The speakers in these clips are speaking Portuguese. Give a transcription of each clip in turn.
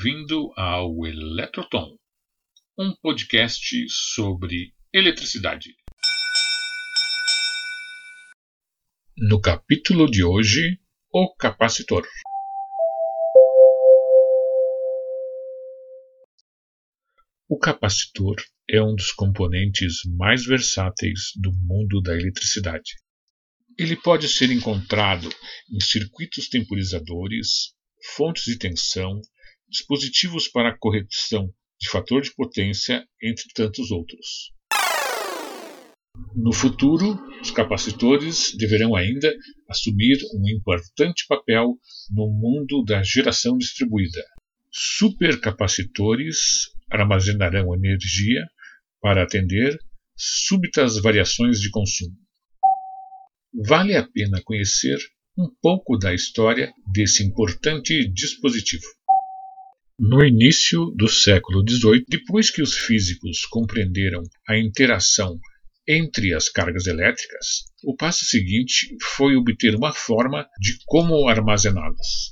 Bem-vindo ao Eletrotom, um podcast sobre eletricidade. No capítulo de hoje, o capacitor. O capacitor é um dos componentes mais versáteis do mundo da eletricidade. Ele pode ser encontrado em circuitos temporizadores, fontes de tensão, dispositivos para correção de fator de potência, entre tantos outros. No futuro, os capacitores deverão ainda assumir um importante papel no mundo da geração distribuída. Supercapacitores armazenarão energia para atender súbitas variações de consumo. Vale a pena conhecer um pouco da história desse importante dispositivo. No início do século XVIII, depois que os físicos compreenderam a interação entre as cargas elétricas, o passo seguinte foi obter uma forma de como armazená-las.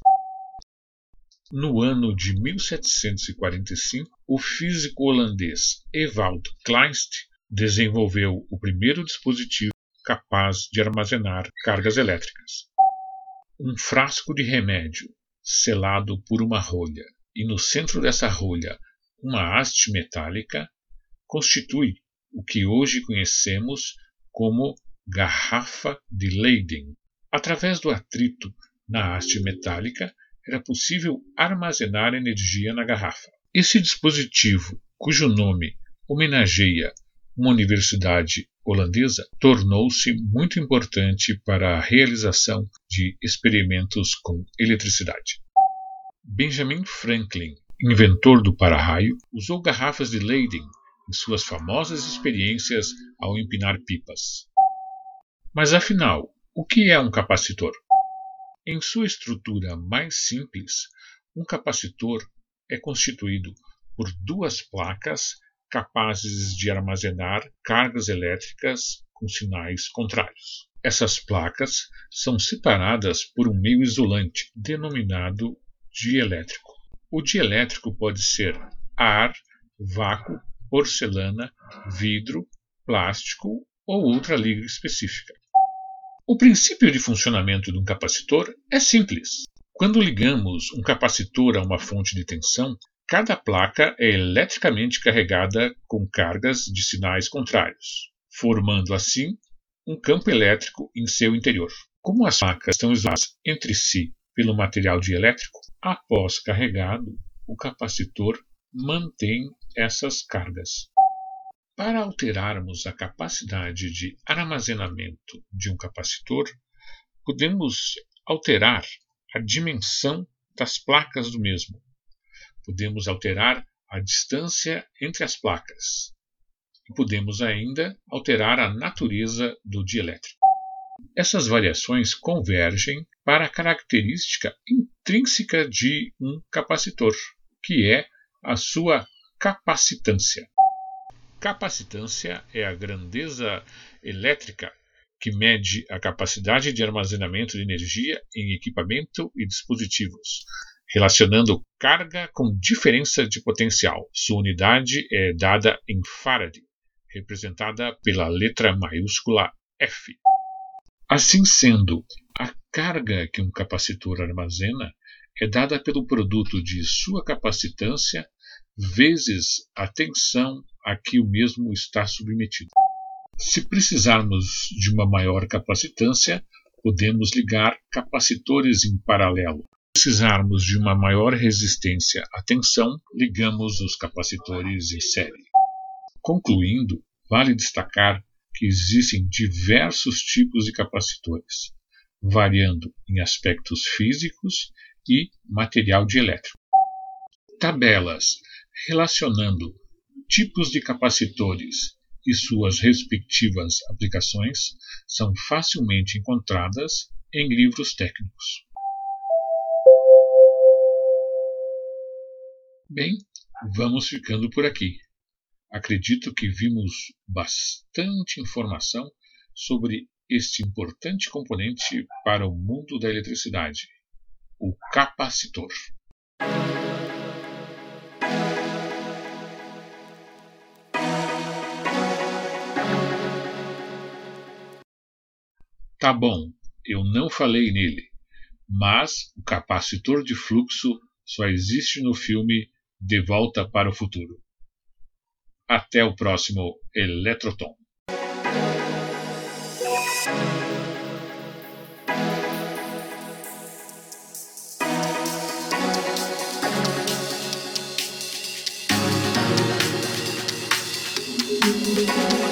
No ano de 1745, o físico holandês Ewald Kleinst desenvolveu o primeiro dispositivo capaz de armazenar cargas elétricas. Um frasco de remédio selado por uma rolha e no centro dessa rolha uma haste metálica constitui o que hoje conhecemos como garrafa de Leyden. Através do atrito na haste metálica era possível armazenar energia na garrafa. Esse dispositivo, cujo nome homenageia uma universidade holandesa, tornou-se muito importante para a realização de experimentos com eletricidade. Benjamin Franklin, inventor do para-raio, usou garrafas de Leyden em suas famosas experiências ao empinar pipas. Mas afinal, o que é um capacitor? Em sua estrutura mais simples, um capacitor é constituído por duas placas capazes de armazenar cargas elétricas com sinais contrários. Essas placas são separadas por um meio isolante, denominado dielétrico. O dielétrico pode ser ar, vácuo, porcelana, vidro, plástico ou outra liga específica. O princípio de funcionamento de um capacitor é simples. Quando ligamos um capacitor a uma fonte de tensão, Cada placa é eletricamente carregada com cargas de sinais contrários, formando assim um campo elétrico em seu interior. Como as placas estão isoladas entre si pelo material dielétrico, após carregado, o capacitor mantém essas cargas. Para alterarmos a capacidade de armazenamento de um capacitor, podemos alterar a dimensão das placas do mesmo, podemos alterar a distância entre as placas e podemos ainda alterar a natureza do dielétrico. Essas variações convergem para a característica intrínseca de um capacitor, que é a sua capacitância. Capacitância é a grandeza elétrica que mede a capacidade de armazenamento de energia em equipamento e dispositivos, relacionando carga com diferença de potencial. Sua unidade é dada em farad, representada pela letra maiúscula F. Assim sendo, a carga que um capacitor armazena é dada pelo produto de sua capacitância vezes a tensão a que o mesmo está submetido. Se precisarmos de uma maior capacitância, podemos ligar capacitores em paralelo, precisarmos de uma maior resistência à tensão, ligamos os capacitores em série. Concluindo, vale destacar que existem diversos tipos de capacitores, variando em aspectos físicos e material dielétrico. Tabelas relacionando tipos de capacitores e suas respectivas aplicações são facilmente encontradas em livros técnicos. Bem, vamos ficando por aqui. Acredito que vimos bastante informação sobre este importante componente para o mundo da eletricidade, o capacitor. Tá bom, eu não falei nele, mas o capacitor de fluxo só existe no filme De Volta para o Futuro. Até o próximo Eletroton. thank